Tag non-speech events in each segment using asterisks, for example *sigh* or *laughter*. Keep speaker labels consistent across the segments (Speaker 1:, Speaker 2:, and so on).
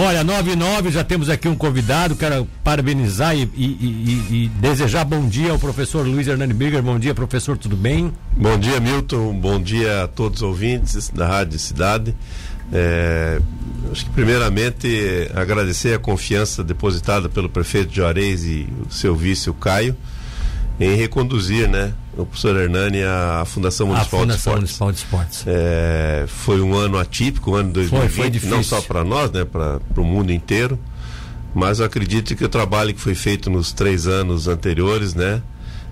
Speaker 1: Olha, 9 e 9, já temos aqui um convidado, quero parabenizar e, e, e, e, desejar bom dia ao professor Luiz Hernani Bigger. Bom dia, professor, tudo bem?
Speaker 2: Bom dia, Milton. Bom dia a todos os ouvintes da Rádio Cidade. É, acho que primeiramente agradecer a confiança depositada pelo prefeito Juarez e o seu vice, o Caio, em reconduzir, né, o professor Hernani à Fundação Municipal,
Speaker 1: a Fundação
Speaker 2: de,
Speaker 1: Municipal de Esportes.
Speaker 2: É, foi um ano atípico, um ano de 2020,
Speaker 1: foi, foi difícil.
Speaker 2: não só para nós, né, para o mundo inteiro, mas eu acredito que o trabalho que foi feito nos três anos anteriores, né,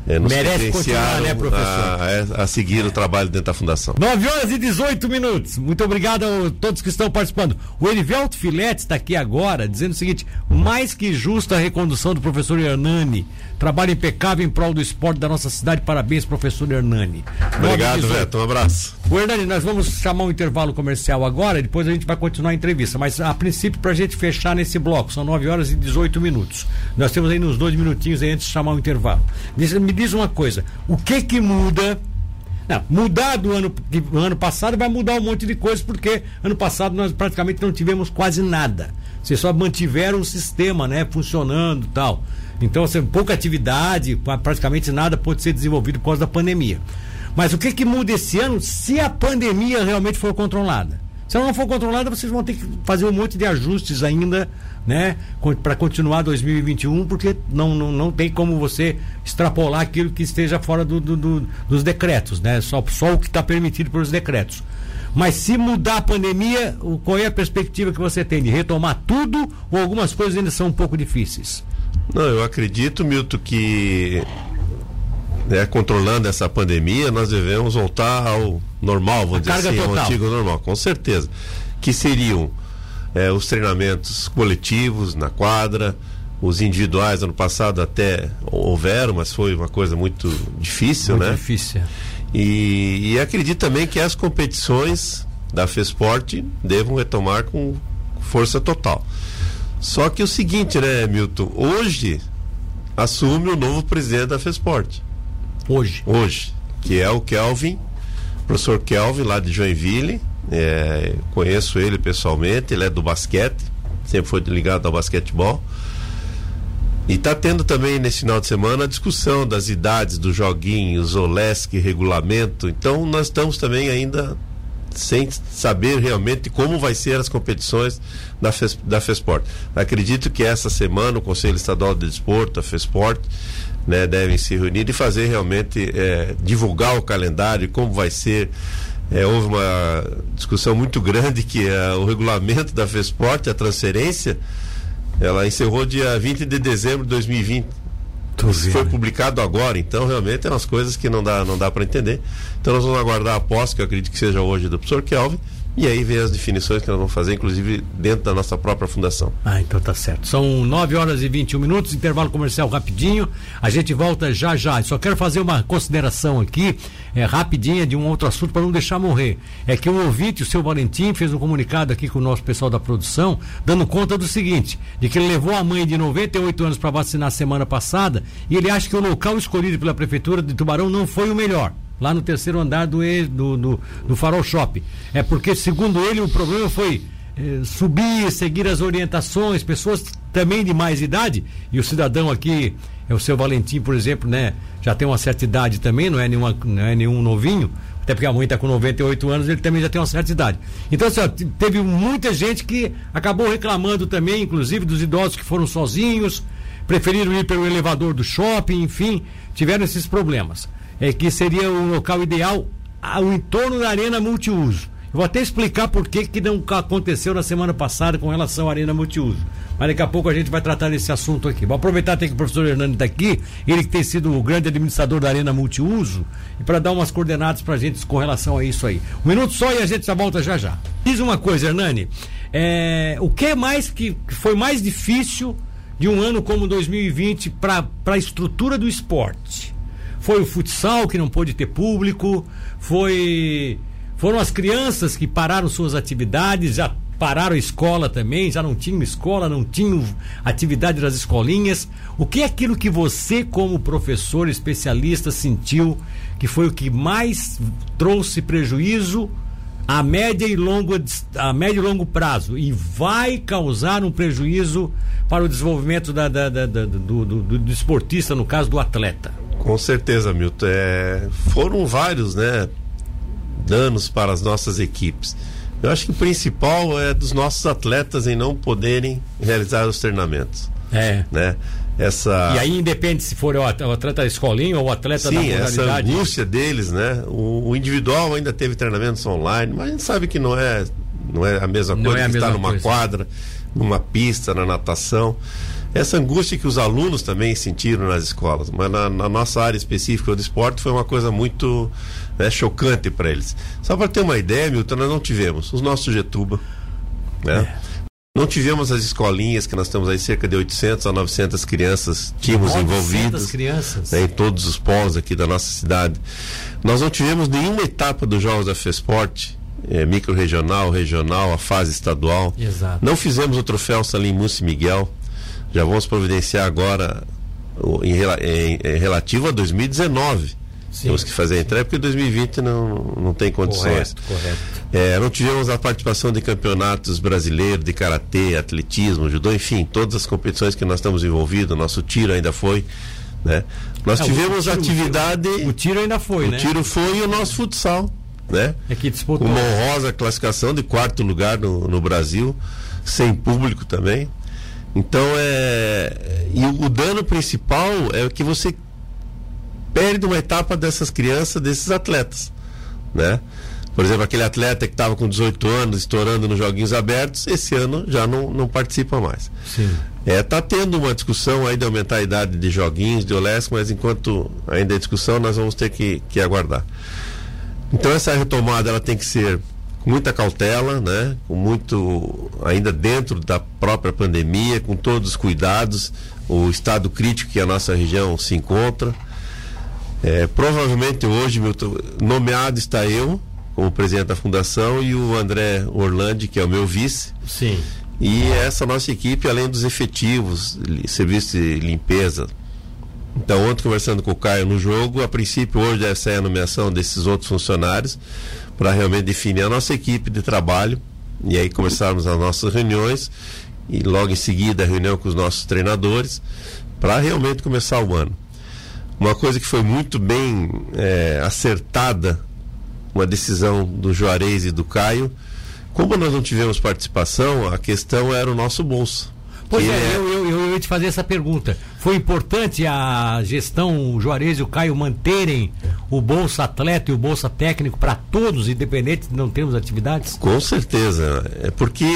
Speaker 1: é, nos Merece continuar, né, professor?
Speaker 2: A, a seguir é. o trabalho dentro da fundação.
Speaker 1: 9 horas e 18 minutos. Muito obrigado a todos que estão participando. O Erivelto Filete está aqui agora dizendo o seguinte: mais que justa a recondução do professor Hernani. Trabalho impecável em prol do esporte da nossa cidade. Parabéns, professor Hernani.
Speaker 2: Obrigado, Veto. Um abraço.
Speaker 1: O Hernani, nós vamos chamar um intervalo comercial agora, depois a gente vai continuar a entrevista. Mas a princípio, para a gente fechar nesse bloco, são 9 horas e 18 minutos. Nós temos aí uns dois minutinhos aí antes de chamar o intervalo. Me diz uma coisa: o que que muda? Não, mudar do ano, do ano passado vai mudar um monte de coisas, porque ano passado nós praticamente não tivemos quase nada. Vocês só mantiveram o sistema, né, funcionando tal. Então, assim, pouca atividade, praticamente nada pode ser desenvolvido por causa da pandemia. Mas o que, que muda esse ano se a pandemia realmente for controlada? Se ela não for controlada, vocês vão ter que fazer um monte de ajustes ainda, né? Para continuar 2021, porque não, não, não tem como você extrapolar aquilo que esteja fora do, do, do dos decretos, né? Só, só o que está permitido pelos decretos. Mas se mudar a pandemia, qual é a perspectiva que você tem? De retomar tudo ou algumas coisas ainda são um pouco difíceis?
Speaker 2: Não, eu acredito, Milton, que né, controlando essa pandemia, nós devemos voltar ao normal, vamos dizer assim, ao antigo normal, com certeza. Que seriam é, os treinamentos coletivos na quadra, os individuais ano passado até houveram, mas foi uma coisa muito difícil,
Speaker 1: muito
Speaker 2: né?
Speaker 1: Difícil.
Speaker 2: E, e acredito também que as competições da FESPORT devam retomar com força total. Só que o seguinte, né, Milton? Hoje assume o novo presidente da FESPORT.
Speaker 1: Hoje?
Speaker 2: Hoje. Que é o Kelvin, professor Kelvin, lá de Joinville. É, conheço ele pessoalmente, ele é do basquete, sempre foi ligado ao basquetebol. E está tendo também nesse final de semana a discussão das idades dos joguinhos, OLESC, regulamento. Então nós estamos também ainda sem saber realmente como vai ser as competições da, FES, da FESPORT. Acredito que essa semana o Conselho Estadual de Desporto, a FESPORT, né, devem se reunir e fazer realmente é, divulgar o calendário, como vai ser. É, houve uma discussão muito grande que é, o regulamento da FESPORT, a transferência, ela encerrou dia 20 de dezembro de 2020 foi publicado agora, então realmente é umas coisas que não dá, não dá para entender. Então nós vamos aguardar a posse, que eu acredito que seja hoje do professor Kelvin, e aí vem as definições que nós vamos fazer, inclusive dentro da nossa própria fundação.
Speaker 1: Ah, então tá certo. São 9 horas e 21 minutos, intervalo comercial rapidinho. A gente volta já já. Só quero fazer uma consideração aqui, é, rapidinha, de um outro assunto para não deixar morrer. É que um ouvinte, o seu Valentim, fez um comunicado aqui com o nosso pessoal da produção, dando conta do seguinte: de que ele levou a mãe de 98 anos para vacinar semana passada e ele acha que o local escolhido pela Prefeitura de Tubarão não foi o melhor lá no terceiro andar do, do, do, do Farol Shop. É porque, segundo ele, o problema foi eh, subir, seguir as orientações, pessoas também de mais idade, e o cidadão aqui, é o seu Valentim, por exemplo, né, já tem uma certa idade também, não é, nenhuma, não é nenhum novinho, até porque a mãe está com 98 anos, ele também já tem uma certa idade. Então, assim, ó, teve muita gente que acabou reclamando também, inclusive dos idosos que foram sozinhos, preferiram ir pelo elevador do shopping, enfim, tiveram esses problemas é, que seria o local ideal ao entorno da arena multiuso. Eu vou até explicar por que, que não aconteceu na semana passada com relação à arena multiuso. Mas daqui a pouco a gente vai tratar desse assunto aqui. Vou aproveitar até que o professor Hernando está aqui, ele que tem sido o grande administrador da arena multiuso, e para dar umas coordenadas para a gente com relação a isso aí. Um minuto só e a gente já volta já já. Diz uma coisa, Hernani. É, o que é mais que foi mais difícil de um ano como 2020 para a estrutura do esporte? Foi o futsal que não pôde ter público, foi foram as crianças que pararam suas atividades, já pararam a escola também, já não tinham escola, não tinham atividade das escolinhas. O que é aquilo que você, como professor especialista, sentiu que foi o que mais trouxe prejuízo a média e longo, a médio e longo prazo e vai causar um prejuízo para o desenvolvimento da, da, da, do, do, do, do, esportista, no caso do atleta.
Speaker 2: Com certeza, Milton. É, foram vários né, danos para as nossas equipes. Eu acho que o principal é dos nossos atletas em não poderem realizar os treinamentos.
Speaker 1: É.
Speaker 2: Né? Essa...
Speaker 1: E aí independe se for o atleta escolinha ou o atleta
Speaker 2: Sim,
Speaker 1: da modalidade.
Speaker 2: essa angústia deles, né? O, o, individual ainda teve treinamentos online, mas a gente sabe que não é, não é a mesma não coisa é que estar numa coisa. quadra, numa pista, na natação. Essa angústia que os alunos também sentiram nas escolas, mas na, na nossa área específica do esporte foi uma coisa muito né, chocante para eles. Só para ter uma ideia, Milton, nós não tivemos os nossos Getuba, né? É. Não tivemos as escolinhas, que nós temos aí cerca de 800 a 900 crianças tínhamos 900 envolvidas
Speaker 1: crianças.
Speaker 2: Né, em todos os polos aqui da nossa cidade. Nós não tivemos nenhuma etapa dos Jogos da FESPORT, é, micro-regional, regional, a fase estadual.
Speaker 1: Exato.
Speaker 2: Não fizemos o troféu Salim Mussi Miguel. Já vamos providenciar agora em, em, em relativo a 2019 Sim, Temos que fazer a entrega porque 2020 não, não tem condições.
Speaker 1: Correto, correto.
Speaker 2: É, não tivemos a participação de campeonatos brasileiros de karatê, atletismo, judô, enfim, todas as competições que nós estamos envolvidos, nosso tiro ainda foi. Né? Nós é, tivemos tiro, atividade.
Speaker 1: O tiro ainda foi,
Speaker 2: o
Speaker 1: né?
Speaker 2: O tiro foi e o nosso futsal. Né?
Speaker 1: É que disputou.
Speaker 2: Uma honrosa classificação de quarto lugar no, no Brasil, sem público também. Então é. E o, dano principal é que você perde uma etapa dessas crianças, desses atletas, né? Por exemplo, aquele atleta que estava com 18 anos, estourando nos Joguinhos Abertos, esse ano já não, não participa mais.
Speaker 1: Sim.
Speaker 2: É, tá tendo uma discussão aí de aumentar a idade de joguinhos, de Olesco, mas enquanto ainda é discussão, nós vamos ter que, que aguardar. Então essa retomada ela tem que ser muita cautela, né? Com muito ainda dentro da própria pandemia, com todos os cuidados, o estado crítico que a nossa região se encontra. É, provavelmente hoje, Milton, nomeado está eu como presidente da fundação e o André Orlandi, que é o meu vice.
Speaker 1: Sim.
Speaker 2: E essa nossa equipe, além dos efetivos, serviço de limpeza. Então, ontem conversando com o Caio no jogo, a princípio hoje deve sair a nomeação desses outros funcionários para realmente definir a nossa equipe de trabalho e aí começarmos as nossas reuniões e logo em seguida a reunião com os nossos treinadores para realmente começar o ano. Uma coisa que foi muito bem é, acertada, uma decisão do Juarez e do Caio. Como nós não tivemos participação, a questão era o nosso bolso.
Speaker 1: Pois é, é... Eu, eu, eu, ia te fazer essa pergunta. Foi importante a gestão, o Juarez e o Caio manterem o Bolsa Atleta e o Bolsa Técnico para todos, independente de não termos atividades?
Speaker 2: Com certeza. É porque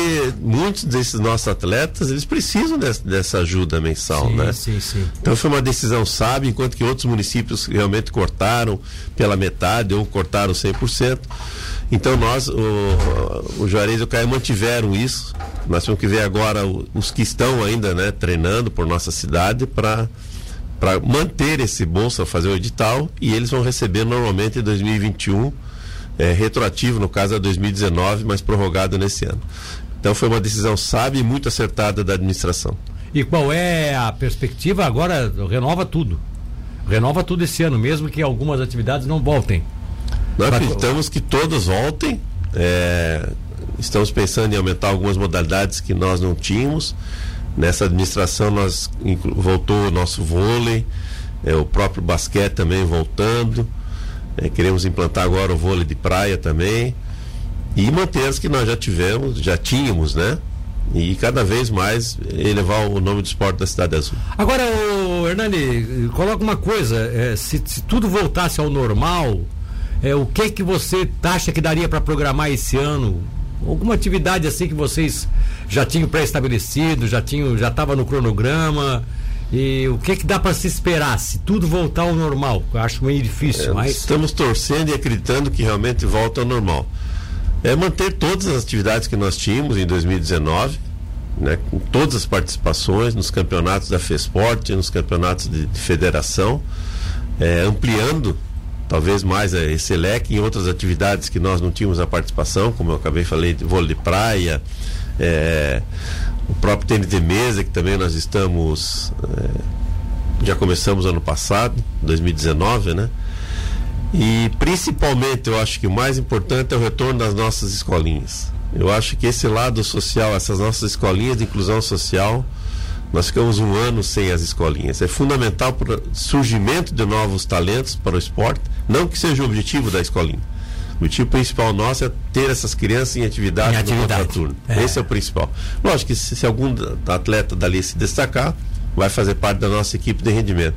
Speaker 2: muitos desses nossos atletas, eles precisam dessa, dessa ajuda mensal,
Speaker 1: sim,
Speaker 2: né?
Speaker 1: Sim, sim.
Speaker 2: Então foi uma decisão sábia, enquanto que outros municípios realmente cortaram pela metade ou cortaram 100%. Então nós, o, o Juarez e o Caio mantiveram isso. Nós temos que ver agora os que estão ainda né, treinando por nossa cidade para para manter esse bolsa, fazer o edital e eles vão receber normalmente em 2021, é, retroativo no caso é 2019, mas prorrogado nesse ano. Então foi uma decisão sábia e muito acertada da administração.
Speaker 1: E qual é a perspectiva agora? Renova tudo. Renova tudo esse ano, mesmo que algumas atividades não voltem.
Speaker 2: Nós acreditamos que todas voltem. É, estamos pensando em aumentar algumas modalidades que nós não tínhamos. Nessa administração nós voltou o nosso vôlei, é, o próprio basquete também voltando. É, queremos implantar agora o vôlei de praia também. E manter as que nós já tivemos, já tínhamos, né? E cada vez mais elevar o nome do esporte da Cidade Azul.
Speaker 1: Agora, o Hernani, coloca uma coisa: é, se, se tudo voltasse ao normal, é, o que que você acha que daria para programar esse ano? Alguma atividade assim que vocês já tinham pré-estabelecido, já tinham, já estava no cronograma? E o que que dá para se esperar se tudo voltar ao normal? Eu acho meio difícil, é, mas
Speaker 2: estamos torcendo e acreditando que realmente volta ao normal. É manter todas as atividades que nós tínhamos em 2019, né, com todas as participações nos campeonatos da FESPORT, nos campeonatos de, de federação, é, ampliando talvez mais esse leque em outras atividades que nós não tínhamos a participação, como eu acabei falei, de vôlei de praia, é, o próprio tênis de mesa, que também nós estamos. É, já começamos ano passado, 2019, né? E principalmente eu acho que o mais importante é o retorno das nossas escolinhas. Eu acho que esse lado social, essas nossas escolinhas de inclusão social, nós ficamos um ano sem as escolinhas. É fundamental para o surgimento de novos talentos para o esporte, não que seja o objetivo da escolinha. O objetivo principal nosso é ter essas crianças em atividade, em atividade. no turno. É. Esse é o principal. Lógico que se, se algum atleta dali se destacar, vai fazer parte da nossa equipe de rendimento.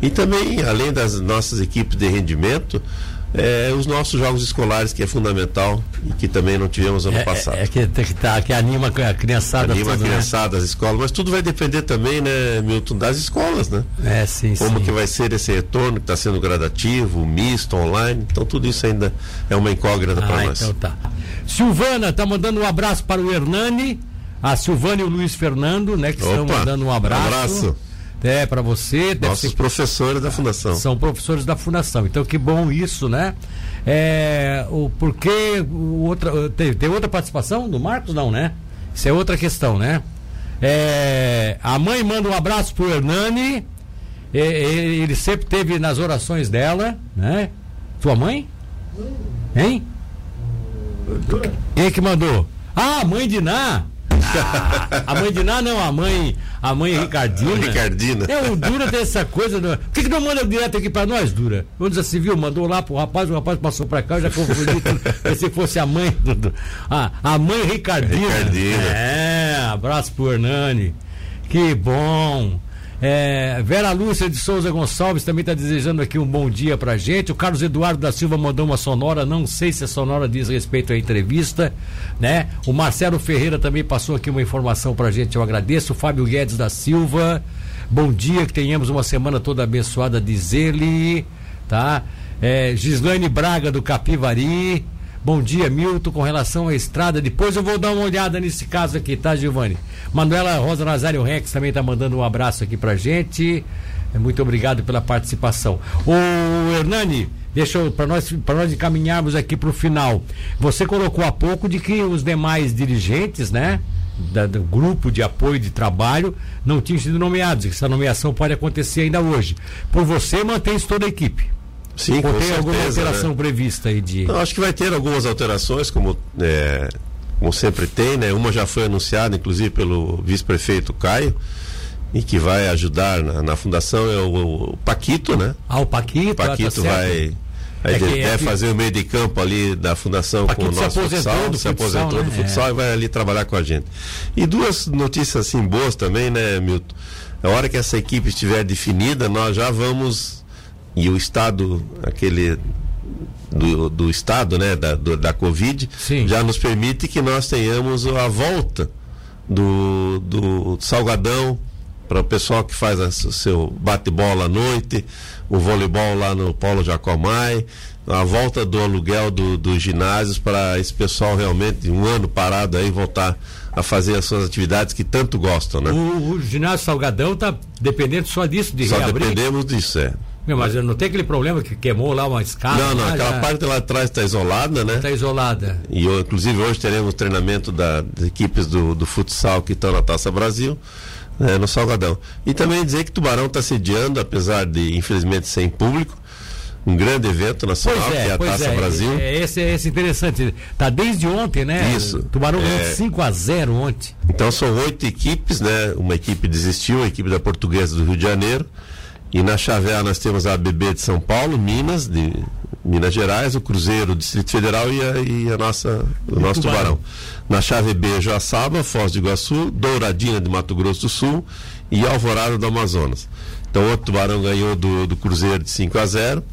Speaker 2: E também, além das nossas equipes de rendimento, é, os nossos jogos escolares, que é fundamental e que também não tivemos ano
Speaker 1: é,
Speaker 2: passado.
Speaker 1: É, é que, que, tá, que anima a criançada.
Speaker 2: Anima tudo, a né? criançada, né? as escolas, mas tudo vai depender também, né, Milton, das escolas, né?
Speaker 1: É, sim,
Speaker 2: Como
Speaker 1: sim.
Speaker 2: que vai ser esse retorno, que está sendo gradativo, misto, online, então tudo isso ainda é uma incógnita ah, para nós.
Speaker 1: Então tá. Silvana está mandando um abraço para o Hernani, a Silvana e o Luiz Fernando, né, que Opa, estão mandando um abraço. Um abraço. É, para você.
Speaker 2: Nossos ser... professores da Fundação.
Speaker 1: São professores da Fundação. Então, que bom isso, né? É, o porquê. O outra, tem, tem outra participação do Marcos? Não, né? Isso é outra questão, né? É, a mãe manda um abraço pro Hernani. ele sempre teve nas orações dela, né? Tua mãe? Hein? Quem é que mandou? Ah, mãe de Ná! Ah, a mãe de Ná não, a mãe, a mãe Ricardina.
Speaker 2: Ricardina.
Speaker 1: É, o Dura tem essa coisa. Do... Por que, que não manda direto aqui pra nós, Dura? Onde já se viu? Mandou lá pro rapaz, o rapaz passou pra cá, eu já confundi tudo. se fosse a mãe do. Ah, a mãe Ricardina.
Speaker 2: Ricardina.
Speaker 1: É, abraço pro Hernani. Que bom. É, Vera Lúcia de Souza Gonçalves também está desejando aqui um bom dia pra gente. O Carlos Eduardo da Silva mandou uma sonora, não sei se a sonora diz respeito à entrevista, né? O Marcelo Ferreira também passou aqui uma informação pra gente, eu agradeço. O Fábio Guedes da Silva, bom dia, que tenhamos uma semana toda abençoada, diz ele, tá? É, Gislaine Braga do Capivari. Bom dia, Milton, com relação à estrada. Depois eu vou dar uma olhada nesse caso aqui, tá, Giovanni? Manuela Rosa Nazário Rex também está mandando um abraço aqui pra gente. É, muito obrigado pela participação. O Hernani, deixa para nós, nós encaminharmos aqui para o final. Você colocou há pouco de que os demais dirigentes, né? Da, do grupo de apoio de trabalho não tinham sido nomeados, essa nomeação pode acontecer ainda hoje. Por você, mantém toda a equipe.
Speaker 2: Sim, Ou
Speaker 1: com tem
Speaker 2: certeza,
Speaker 1: alguma alteração
Speaker 2: né?
Speaker 1: prevista aí de.
Speaker 2: Não, acho que vai ter algumas alterações, como, é, como sempre tem, né? Uma já foi anunciada, inclusive, pelo vice-prefeito Caio, e que vai ajudar na, na fundação é o, o, Paquito, né?
Speaker 1: Ah, o Paquito,
Speaker 2: o Paquito
Speaker 1: tá
Speaker 2: vai. Aí é que, é que... fazer o meio de campo ali da fundação Paquito com o nosso se futsal,
Speaker 1: do
Speaker 2: se aposentou né? do futsal é. e vai ali trabalhar com a gente. E duas notícias assim boas também, né, Milton? A hora que essa equipe estiver definida, nós já vamos e o estado, aquele do, do estado, né, da, do, da Covid,
Speaker 1: Sim.
Speaker 2: já nos permite que nós tenhamos a volta do, do Salgadão para o pessoal que faz o seu bate-bola à noite, o voleibol lá no Polo Jacomai, a volta do aluguel do, dos ginásios para esse pessoal realmente um ano parado aí voltar a fazer as suas atividades que tanto gostam, né?
Speaker 1: O, o ginásio Salgadão está dependendo só disso, de
Speaker 2: só
Speaker 1: reabrir?
Speaker 2: dependemos disso, é.
Speaker 1: Meu, mas não tem aquele problema que queimou lá uma escada?
Speaker 2: Não, não,
Speaker 1: lá,
Speaker 2: aquela
Speaker 1: já...
Speaker 2: parte lá atrás está isolada, né?
Speaker 1: Está isolada.
Speaker 2: E inclusive hoje teremos treinamento da, das equipes do, do futsal que estão na Taça Brasil. Né, no Salgadão. E também dizer que Tubarão está sediando, apesar de infelizmente sem público, um grande evento nacional,
Speaker 1: é,
Speaker 2: que é a Taça
Speaker 1: é,
Speaker 2: Brasil.
Speaker 1: É, esse é esse interessante. Tá desde ontem, né?
Speaker 2: Isso.
Speaker 1: Tubarão ganhou é... 5 a 0 ontem.
Speaker 2: Então são oito equipes, né? Uma equipe desistiu, a equipe da Portuguesa do Rio de Janeiro. E na chave A nós temos a ABB de São Paulo, Minas, de Minas Gerais, o Cruzeiro, o Distrito Federal e a, e a nossa, o nosso tubarão. tubarão. Na chave B, Joaçaba, Foz do Iguaçu, Douradina de Mato Grosso do Sul e Alvorada do Amazonas. Então o Tubarão ganhou do, do Cruzeiro de 5 a 0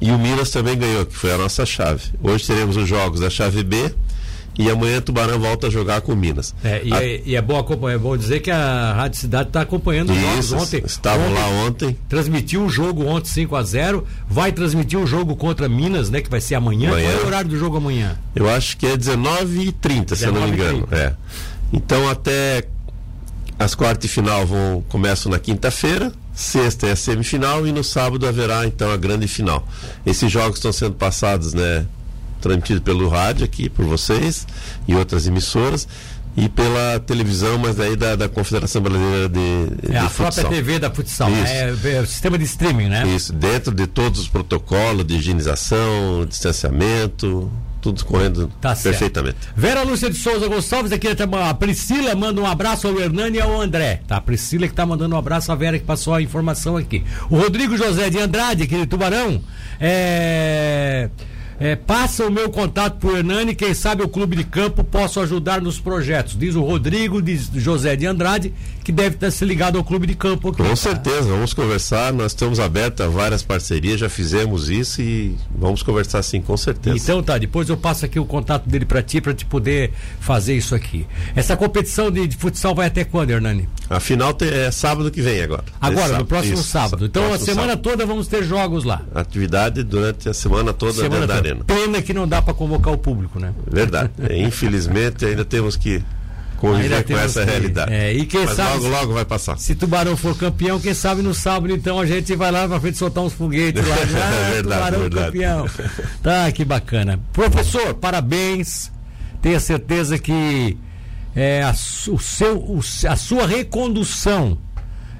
Speaker 2: e o Minas também ganhou, que foi a nossa chave. Hoje teremos os jogos da chave B e amanhã Tubarão volta a jogar com Minas.
Speaker 1: É, e,
Speaker 2: a...
Speaker 1: é, e é, bom, é bom dizer que a Rádio Cidade está acompanhando os jogos ontem.
Speaker 2: Estavam ontem, lá ontem.
Speaker 1: Transmitiu o jogo ontem 5 a 0 vai transmitir o jogo contra Minas, né? Que vai ser amanhã. amanhã. Qual é o horário do jogo amanhã?
Speaker 2: Eu acho que é 19h30, se eu não me engano. É. Então até as quartas de final vão, começam na quinta-feira, sexta é a semifinal e no sábado haverá então a grande final. Esses jogos estão sendo passados, né? Transmitido pelo rádio aqui por vocês e outras emissoras. e pela televisão, mas aí da, da Confederação Brasileira de,
Speaker 1: é
Speaker 2: de
Speaker 1: a
Speaker 2: Futsal.
Speaker 1: própria TV da futsal, é, é, o sistema de streaming, né?
Speaker 2: Isso, dentro de todos os protocolos de higienização, distanciamento, tudo correndo
Speaker 1: Tá
Speaker 2: perfeitamente.
Speaker 1: certo. Vera Lúcia de Souza Gonçalves, aqui a Priscila manda um abraço ao Hernani e ao André. Tá, a Priscila que tá mandando um abraço à Vera que passou a informação aqui. O Rodrigo José de Andrade, aqui de Tubarão, é. É, passa o meu contato pro Hernani, quem sabe o clube de campo possa ajudar nos projetos. Diz o Rodrigo de José de Andrade, que deve estar se ligado ao clube de campo aqui.
Speaker 2: Com certeza, vamos conversar. Nós estamos abertos a várias parcerias, já fizemos isso e vamos conversar sim, com certeza.
Speaker 1: Então tá, depois eu passo aqui o contato dele para ti, para te poder fazer isso aqui. Essa competição de, de futsal vai até quando, Hernani?
Speaker 2: A final te- é sábado que vem agora.
Speaker 1: Agora,
Speaker 2: Esse
Speaker 1: no próximo
Speaker 2: isso,
Speaker 1: sábado. Então
Speaker 2: próximo
Speaker 1: a semana
Speaker 2: sábado.
Speaker 1: toda vamos ter jogos lá.
Speaker 2: Atividade durante a semana toda
Speaker 1: Semana
Speaker 2: dentro da arena.
Speaker 1: Pena que não dá para convocar o público, né?
Speaker 2: Verdade. *laughs* Infelizmente ainda temos que conviver com essa
Speaker 1: que-
Speaker 2: realidade.
Speaker 1: é, e quem
Speaker 2: Mas
Speaker 1: sabe-
Speaker 2: logo, logo vai passar.
Speaker 1: Se Tubarão for campeão, quem sabe no sábado, então a gente vai lá pra frente soltar uns foguetes lá. *laughs* Ah,
Speaker 2: Verdade,
Speaker 1: Tubarão
Speaker 2: verdade.
Speaker 1: campeão. Tá, que bacana. Professor, parabéns. Tenha certeza que é, a, o seu, o a sua recondução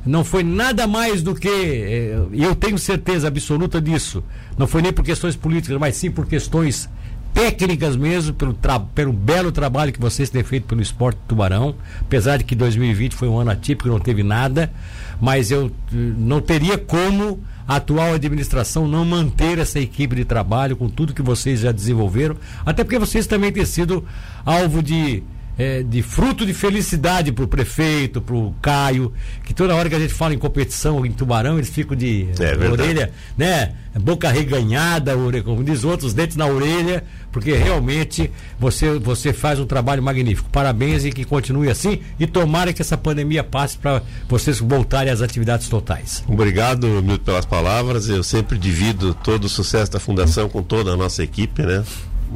Speaker 1: não foi nada mais do que, é, e eu tenho certeza absoluta disso, não foi nem por questões políticas, mas sim por questões técnicas mesmo, pelo, pelo belo trabalho que vocês têm feito pelo esporte do Tubarão, apesar de que 2020 foi um ano atípico, não teve nada, mas eu eh, não teria como a atual administração não manter essa equipe de trabalho com tudo que vocês já desenvolveram, até porque vocês também têm sido alvo de é, de fruto de felicidade para o prefeito, para o Caio, que toda hora que a gente fala em competição em Tubarão, eles ficam de
Speaker 2: É
Speaker 1: orelha, né? Boca reganhada, como diz outros, dentes na orelha, porque realmente você, você faz um trabalho magnífico. Parabéns e que continue assim e tomara que essa pandemia passe para vocês voltarem às atividades totais.
Speaker 2: Obrigado, Milton, pelas palavras. Eu sempre divido todo o sucesso da Fundação com toda a nossa equipe, né?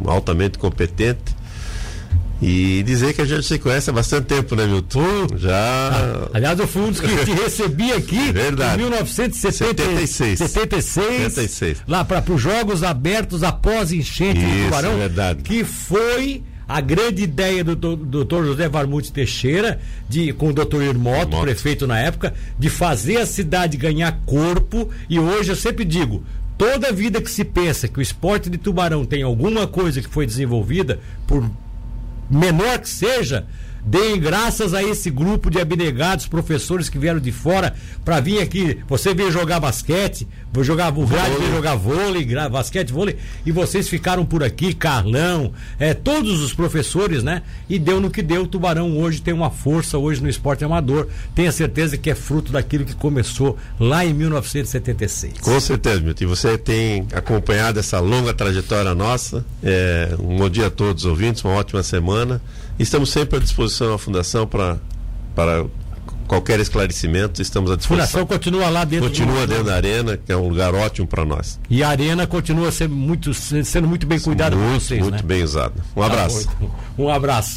Speaker 2: Altamente competente. E dizer que a gente se conhece há bastante tempo, né, Milton? Já.
Speaker 1: Aliás, eu fui um dos que te recebi aqui
Speaker 2: Verdade.
Speaker 1: em 1976.
Speaker 2: 76. 76.
Speaker 1: Lá para os Jogos Abertos após enchente
Speaker 2: Isso,
Speaker 1: do Tubarão.
Speaker 2: verdade.
Speaker 1: Que foi a grande ideia do doutor José Varmute Teixeira, de, com o doutor Irmoto,
Speaker 2: Irmoto.
Speaker 1: prefeito na época, de fazer a cidade ganhar corpo. E hoje eu sempre digo. Toda vida que se pensa que o esporte de tubarão tem alguma coisa que foi desenvolvida, por menor que seja, deem graças a esse grupo de abnegados professores que vieram de fora para vir aqui. Você veio jogar basquete, vou jogar o veio jogar vôlei, basquete, vôlei, e vocês ficaram por aqui, Carlão, é, todos os professores, né? E deu no que deu. O Tubarão hoje tem uma força hoje no esporte amador. Tenha certeza que é fruto daquilo que começou lá em 1976.
Speaker 2: Com certeza, Milton. E você tem acompanhado essa longa trajetória nossa. É, um bom dia a todos os ouvintes, uma ótima semana. Estamos sempre à disposição da Fundação para para qualquer esclarecimento. Estamos à
Speaker 1: A
Speaker 2: disposição.
Speaker 1: fundação continua lá dentro.
Speaker 2: Continua dentro da arena, que é um lugar ótimo para nós.
Speaker 1: E a arena continua sendo muito, sendo muito bem cuidada por vocês,
Speaker 2: muito
Speaker 1: né?
Speaker 2: bem usado. Um abraço.
Speaker 1: Tá bom, então. Um abraço.